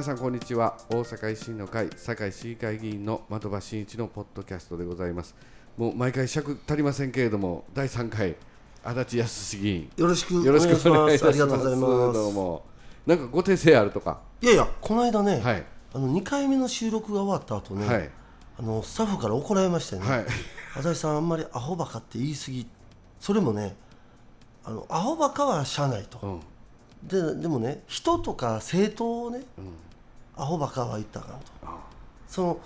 え皆さんこんにちは。大阪維新の会堺市議会議員の的場真一のポッドキャストでございます。もう毎回尺足りませんけれども第3回足立康議員。よろしく。お願いします。あたします。りがとうございます。どうも。なんかご訂正あるとか？いやいや、この間ね、はい。あの2回目の収録が終わった後ね、はい。あのスタッフから怒られましてね、はい。足立さん、あんまりアホバカって言い過ぎ、それもね、あのアホバカはしゃあないと、うん。ででもね、人とか政党をね、アホバカは言ったらあかんと、その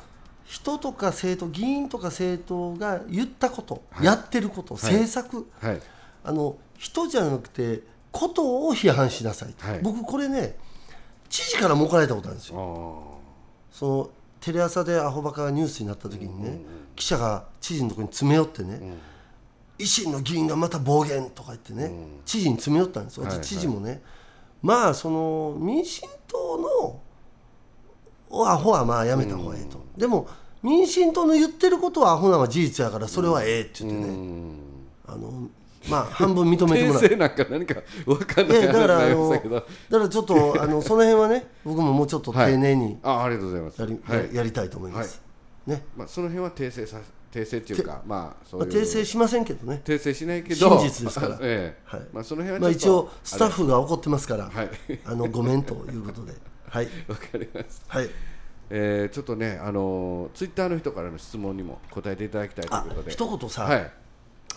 人とか政党、議員とか政党が言ったこと、やってること、政策、はい。あの人じゃなくてことを批判しなさいと、はい。僕これね知事からも怒られたことあるんですあよーそのテレ朝でアホバカがニュースになった時にね、記者が知事のところに詰め寄ってね、維新の議員がまた暴言とか言ってね、知事に詰め寄ったんですよ、はいはい。知事もねまあその民進党のおアホはまあやめた方がいいと、でも民進党の言ってることはアホなのは事実やからそれはええって言ってね、うん。あのまあ半分認めてもら訂う正なんか何か分かんないいやだからあのだからちょっとあのその辺はね僕ももうちょっと丁寧にあありがとうございます。やり,はい。や、やりたいと思います、ね、まあ、その辺は訂正さ訂正っていうかまあそう訂正しませんけどね。訂正しないけど。真実ですから。ええ。はい。まあその辺はまあ、一応スタッフが怒ってますから、はい。あのごめんということではい。わかりますはい。えーちょっとねあのツイッターの人からの質問にも答えていただきたいというあことで。一言さ、はい。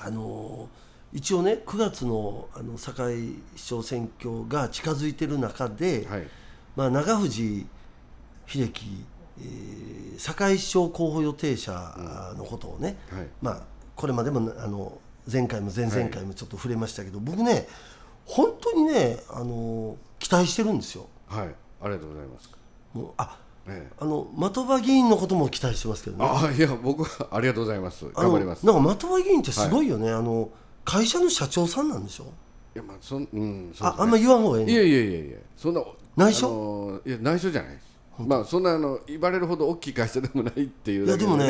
あのー一応ね9月のあの堺市長選挙が近づいてる中で、はい。まあ、長藤秀樹、えー堺市長候補予定者のことをね、はい。まあ、これまでもあの前回も前々回もちょっと触れましたけど、僕ね本当にねあの期待してるんですよ。はいありがとうございます。もうあええ。あの的場議員のことも期待してますけどね。あいや僕はありがとうございます。あの頑張ります。いなんか的場議員ってすごいよね、あの会社の社長さんなんでしょ？やまあそんうんそうですね。ああんま言わん方がいいねいやいやいやいや。そんな内緒？あのいや内緒じゃないです。まあそんなあの言われるほど大きい会社でもないっていうだけいやでもね。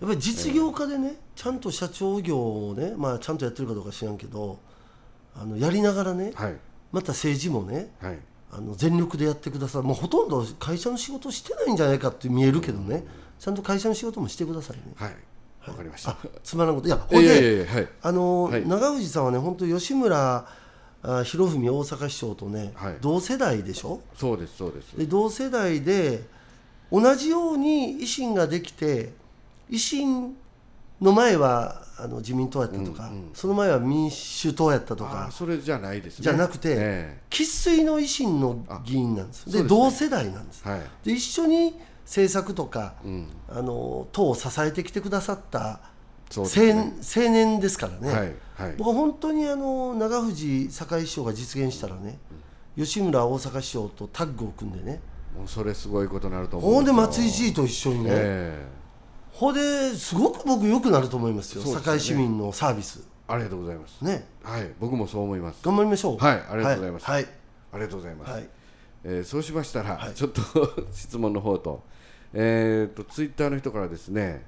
やっぱり実業家でね、ちゃんと社長業をね、まあ、ちゃんとやってるかどうか知らんけどあのやりながらねはい。また政治もねはいあの全力でやってくださいもうほとんど会社の仕事してないんじゃないかって見えるけどね、ちゃんと会社の仕事もしてくださいね。はい。わかりました。あつまらんこと。いやほんいではい。あの、はい。長藤さんはね本当吉村あ博文大阪市長とね、はい。同世代でしょ？そうですそうです。で同世代で同じように維新ができて維新の前はあの自民党やったとか、その前は民主党やったとあかそれじゃないですね。じゃなくてえ生粋の維新の議員なんですでね。同世代なんです。えはい。で一緒に政策とか、うん。あの党を支えてきてくださった青,、ね。青年ですからね、はいはい。僕は本当にあの長藤堺市長が実現したらね、吉村大阪市長とタッグを組んでね。もうそれすごいことになると思うほんでよ松井知事と一緒にね、えほんですごく僕良くなると思いますよ。そうですよね。堺市民のサービス。えありがとうございます。ね。はい僕もそう思います。頑張りましょう。はいありがとうございます。はいありがとうございます、はい。えーそうしましたら、はい。ちょっと 質問の方と,、えー、とツイッターの人からですね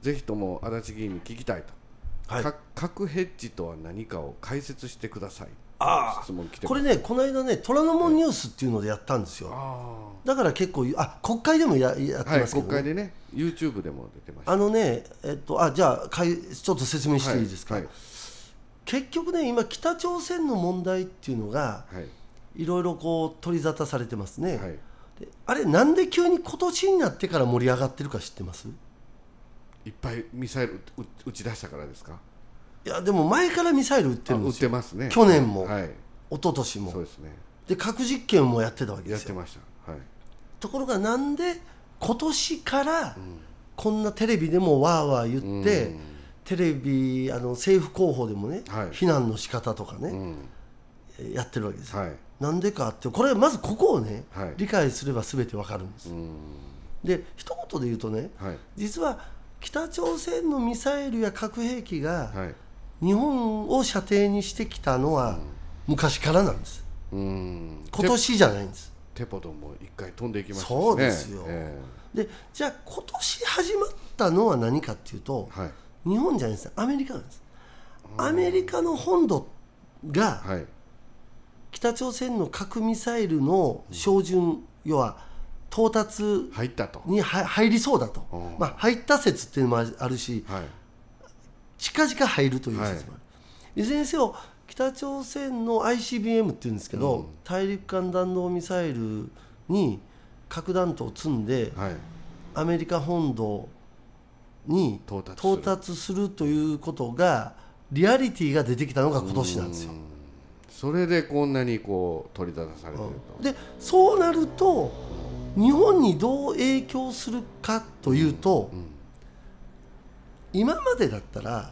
ぜひとも足立議員に聞きたいと、はい。か核ヘッジとは何かを解説してくださいあこれねこの間ね虎ノ門ニュースっていうのでやったんですよ。あだから結構あ国会でもややってますけど、ね。国会でね YouTube でも出てました。あのねえっとあじゃあかいちょっと説明していいですか、はい結局ね今北朝鮮の問題っていうのがはい。いろいろこう取り沙汰されてますね、あれなんで急に今年になってから盛り上がってるか知ってます？いっぱいミサイルう撃ち出したからですか？いやでも前からミサイル撃ってるんですよ。てますね。去年も。はい。一昨年も。そうですね。で核実験もやってたわけですよ。やってました。はい。ところがなんで今年からこんなテレビでもわーわー言って、うん。テレビあの政府広報でもね、はい。避難の仕方とかね、うん。えやってるわけですよ、はい。なんでかってこれまずここをね、はい。理解すれば全てわかるんです、うん。で一言で言うとねはい。実は北朝鮮のミサイルや核兵器がはい日本を射程にしてきたのは昔からなんです。うん。今年じゃないんです。テポドンも一回飛んでいきましたしね。そうですよ。えでじゃあ今年始まったのは何かっていうとえはい。日本じゃないです。アメリカなんです。アメリカの本土がはい。北朝鮮の核ミサイルの照準、要は到達入ったと。には入りそうだと。うん、まあ、入った説っていうのもあるしはい近々入るという説もある、い、ずれにせよ北朝鮮の ICBM っていうんですけど、うん。大陸間弾道ミサイルに核弾頭を積んではい。アメリカ本土に到達する。到達するということがリアリティが出てきたのが今年なんですよ。それでこんなにこう取り沙汰されてると、でそうなると日本にどう影響するかというと、うん今までだったら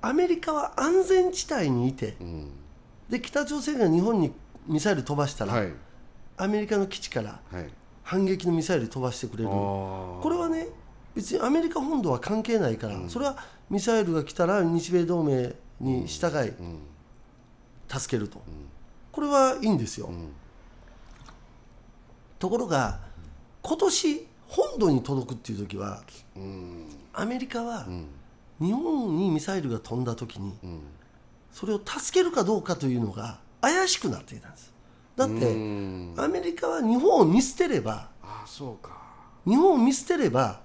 アメリカは安全地帯にいてうん。で北朝鮮が日本にミサイル飛ばしたら、はい。アメリカの基地からはい。反撃のミサイル飛ばしてくれる。ここれはね別にアメリカ本土は関係ないから、それはミサイルが来たら日米同盟に従いうん。助けると、これはいいんですよ、ん。ところが今年本土に届くっていう時はうん。アメリカはうん。日本にミサイルが飛んだ時にうん。それを助けるかどうかというのが怪しくなっていたんです。だっうてん。アメリカは日本を見捨てればああそうか。日本を見捨てれば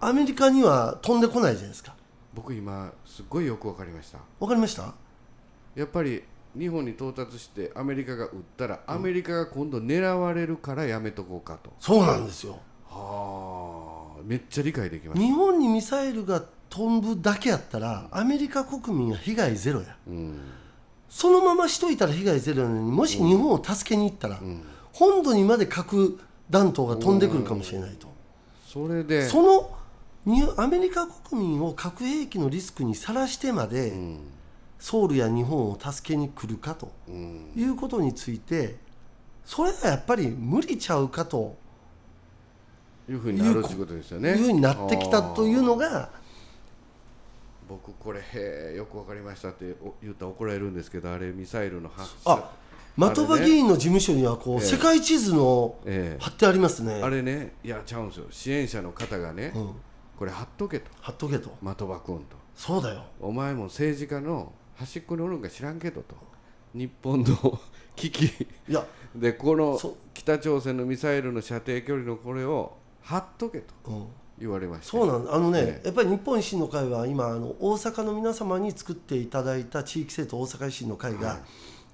アメリカには飛んでこないじゃないですか。僕今すっごいよくわかりました。わかりました？やっぱり日本に到達してアメリカが撃ったらアメリカが今度狙われるからやめとこうかと、そうなんですよはあめっちゃ理解できまし日本にミサイルが飛ぶだけやったらアメリカ国民は被害ゼロや。たうん。そのまましといたら被害ゼロなのにもし日本を助けに行ったら、ん。本土にまで核弾頭が飛んでくるかもしれないと、それで。そのにアメリカ国民を核兵器のリスクにさらしてまで、うん。ソウルや日本を助けに来るかとうん。いうことについてそれはやっぱり無理ちゃうかというふうになるっていうことですよね。いうふうになってきたというのが僕これよくわかりましたってお言ったら怒られるんですけどあれミサイルの発射。あ的場議員の事務所にはこう、ええ世界地図のええ。貼ってありますね、あれねいやちゃうんですよ。支援者の方がね、うん、これ貼っとけと。貼っとけと。的場君と。そうだよ。お前も政治家の端っこにおるんか知らんけどと。日本の危機いや、でこのそ北朝鮮のミサイルの射程距離のこれを貼っとけとうん、言われましたそうなんあのね、ええ。やっぱり日本維新の会は今あの大阪の皆様に作っていただいた地域政党大阪維新の会が、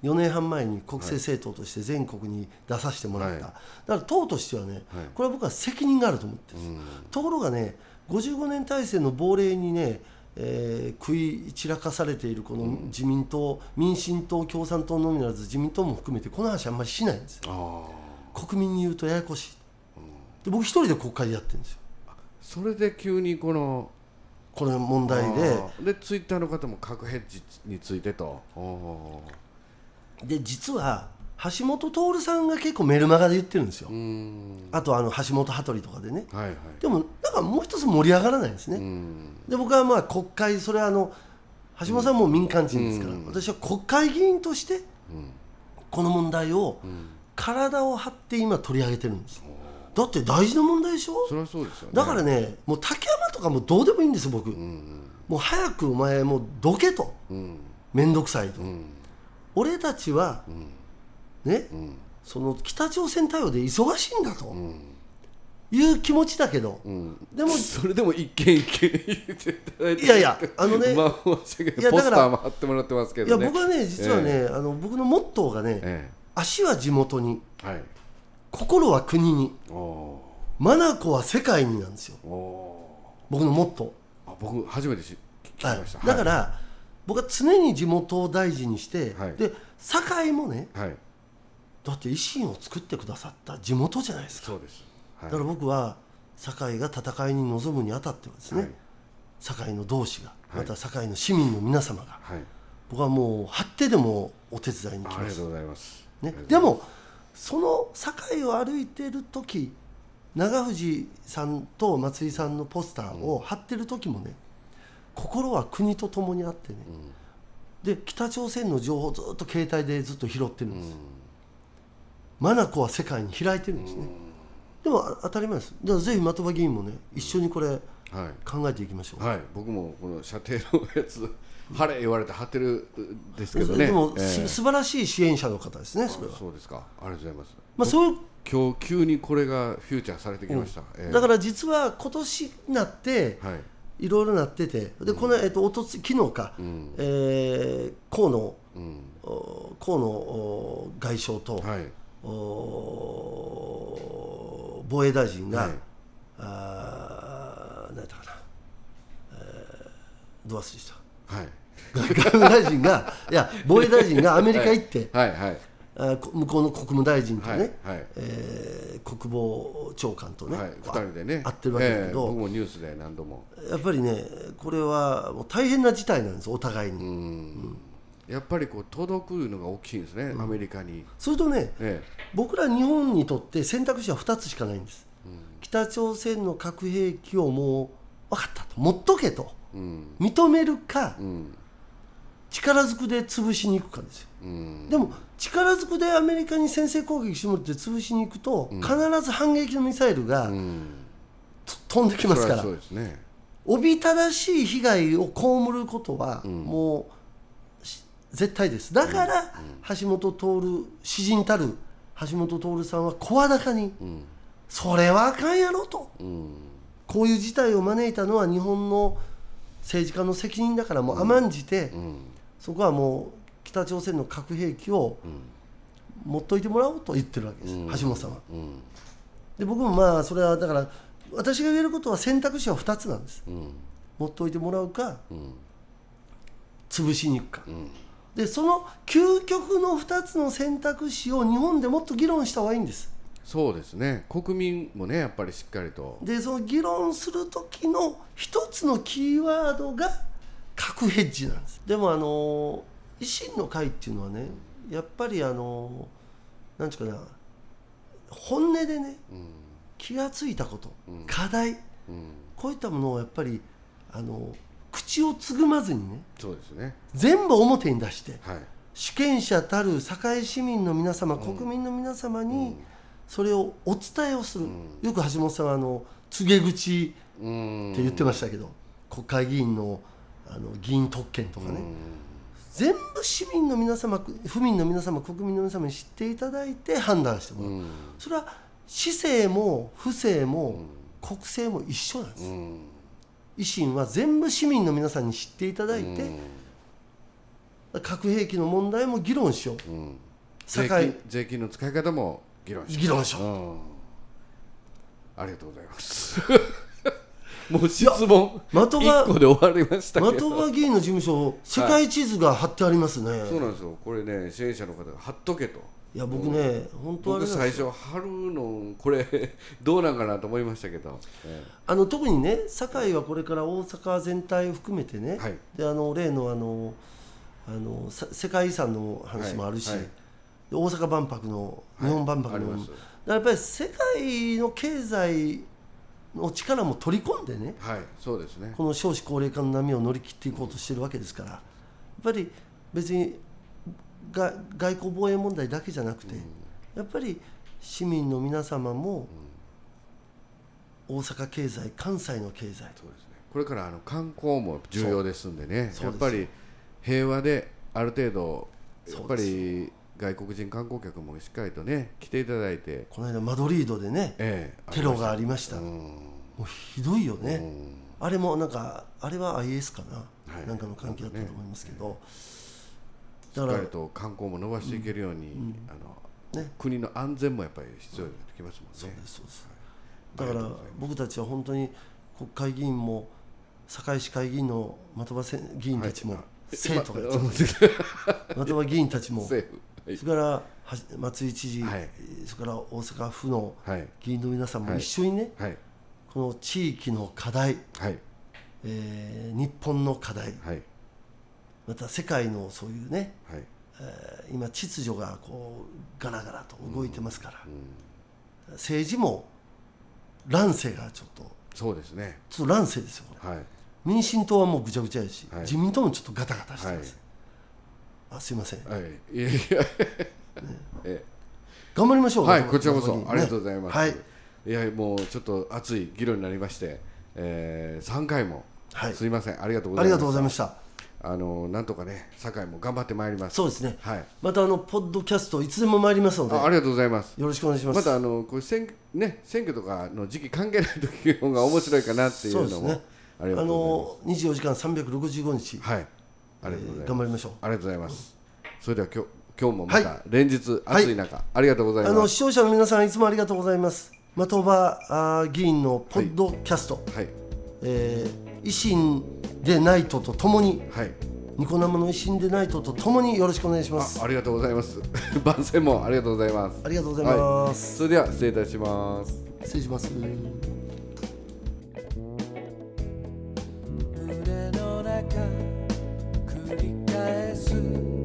4年半前に国政政党として全国に出させてもらった、はい。だから党としてはね、はい。これは僕は責任があると思ってるうん。ところがね55年体制の亡霊にね、えー食い散らかされているこの自民党、民進党共産党のみならず自民党も含めてこの話あんまりしないんですよ。国民に言うとややこしい、で僕一人で国会でやってるんですよ。それで急にこのこの問題で。でツイッターの方も核ヘッジについてと。おで実は橋本徹さんが結構メルマガで言ってるんですよ、あとあの橋本羽鳥とかでね。はいはい。でもなんかもう一つ盛り上がらないんですね、うん。で僕はまあ国会それはあの橋本さんも民間人ですから、うん。私は国会議員としてうん。この問題をうん。体を張って今取り上げてるんですだって大事な問題でしょ？それはそうですよね。だからねもう竹山とかもうどうでもいいんです僕、うん。もう早くお前もうどけと。うん。面倒くさいと、うん。俺たちはうん。ねうん。その北朝鮮対応で忙しいんだと。うん。いう気持ちだけど、うん。でもそれでも一件一件言っていただいて。いやいやあのねまあいいやだからポスターも貼ってもらってますけいやどね僕はね実はね、あの僕のモットーがね、え足は地元に。えはい心は国に。お眼は世界になんですよ。僕のモットー。あ僕初めてし聞きました、だから、僕は常に地元を大事にして、はい。で堺もねはい、はい、だって維新を作ってくださった地元じゃないですか。そうです、はい、だから僕は堺が戦いに臨むにあたってはですね、はい。堺の同志がはい。また堺の市民の皆様が、はい、僕はもう張ってでもお手伝いに行きます。ありがとうございます、ね。でもその堺を歩いてる時長藤さんと松井さんのポスターを貼ってる時もね、心は国と共にあってね、で北朝鮮の情報をずっと携帯でずっと拾ってるんです、眼は世界に開いてるんですね、でもあ当たり前です。だからぜひ的場議員もね一緒にこれはい。考えていきましょう、はい、僕もこの射程のやつ晴れ言われて張ってるですけどね。でも、ええ。す素晴らしい支援者の方ですねそれは、そうですか。ありがとうございます。まあ、そういう今日急にこれがフューチャーされてきました、ええ。だから実は今年になってはい。いろいろなっててでこの、えっと、おとつ昨日か、うん。えー河野うん。お河野お外相と、はい。お防衛大臣が、はい。あー何やったかな、えー、どう忘れしたはい。外務大臣がいや防衛大臣がアメリカ行って、はいはいあこ向こうの国務大臣とね、はいはい。えー国防長官とね、はい、人でね。会ってるわけだけええど、僕もニュースで何度も。やっぱりねこれはもう大変な事態なんですお互いに、うん。やっぱりこう届くのが大きいんですね、アメリカに、それとねえ僕ら日本にとって選択肢は2つしかないんです、北朝鮮の核兵器をもう分かったと。持っとけと。えうん認めるかうん。力ずくで潰しに行くかですよ。うん。でも力ずくでアメリカに先制攻撃してもらって潰しに行くと、必ず反撃のミサイルが飛んできますから。そりゃそうですね。おびただしい被害を被ることはもうし絶対です。だから橋本徹詩人たる橋本徹さんは声高にうん。それはあかんやろと。うん。こういう事態を招いたのは日本の政治家の責任だからもう甘んじてうん。そこはもう北朝鮮の核兵器を持っといてもらおうと言ってるわけですうん。橋本さんは。うん。で僕もまあそれはだから私が言えることは選択肢は2つなんです。うん。持っておいてもらうかうん。潰しに行くか。うん。でその究極の2つの選択肢を日本でもっと議論した方がいいんですそうですね。国民もねやっぱりしっかりと。でその議論する時の一つのキーワードが核ヘッジなんです。でもあの維新の会っていうのはねやっぱりあのなんていうかな本音でねうん気がついたこと、うん課題うんこういったものをやっぱりあの口をつぐまずにねそうですね。全部表に出してはい。主権者たる堺市民の皆様、国民の皆様にそれをお伝えをする、よく橋本さんはあの告げ口うん。って言ってましたけど、国会議員のあの議員特権とかね、うん。全部市民の皆様府民の皆様国民の皆様に知っていただいて判断してもらう、うん。それは市政も府政も国政も一緒なんです、うん。維新は全部市民の皆さんに知っていただいて、核兵器の問題も議論しよう。税金税金の使い方も議論し議論しよううん。ありがとうございます。もう質問的場一個で終わりましたけ的ど場議員の事務所世界地図が貼ってありますね、そうなんですよ。これね支援者の方が貼っとけと。いや僕ね本当あれ僕最初貼るのこれ どうなんかなと思いましたけど、えあの特にね堺はこれから大阪全体を含めてね、はい。であの例のあのあのさ世界遺産の話もあるし、はい。はい。で大阪万博の日本万博の、あります。だからやっぱり世界の経済の力も取り込んでねはいそうですね。この少子高齢化の波を乗り切っていこうとしてるわけですからやっぱり別にが外交防衛問題だけじゃなくて、やっぱり市民の皆様も大阪経済関西の経済そうですね。これからあの観光も重要ですんでね。やっぱり平和である程度やっぱり外国人観光客もしっかりとね来ていただいて、この間マドリードでねええテロがありました、うんもうひどいよね、うん。あれもなんかあれは IS かな、はい。なんかの関係だったと思いますけど、しだかっからりと観光も伸ばしていけるように、あのね。国の安全もやっぱり必要になってきますもんね。そうですそうです。はい。だから僕たちは本当に国会議員も堺市会議員の的場せ議員たちも、はい。生徒がま 的場議員たちもそれからは松井知事、はい。それから大阪府のはい。議員の皆さんもはい。一緒にね、はい。この地域の課題、はい。えー日本の課題はい。また世界のそういうね、はい。えー今秩序がこうガラガラと動いてますから、うん政治も乱世がちょっとそうですね。ちょっと乱世ですよこれ。はい。民進党はもうぐちゃぐちゃやし、はい。自民党もちょっとガタガタしてます、あすいません。はい。いやいや。え頑張りましょう。はいこちらこそありがとうございます、はい。いやもうちょっと熱い議論になりましてえー、3回も、はい。すいません。ありがとうごありがざいますとうございました。あのなんとかね酒井も頑張ってまいります。そうですね。はい。またあのポッドキャストいつでも参りますので。あありがとうございます。よろしくお願いします。またあのこう選,、ね、選挙とかの時期関係ない時の方が面白いかなっていうのもそうですね。あの24時間365日、はい頑張りましょう。ありがとうございます。それでは今日今日もまたは連日暑い中、ありがとうございあのます視聴者の皆さんいつもありがとうございます。的場あー議員のポッドキャスト、はい。えー維新でないととともにはい。ニコ生の維新でないととともによろしくお願いします。あありがとうございます。番宣もありがとうございます。ありがとうございます、それでは失礼いたします。失礼します。胸の中 listen.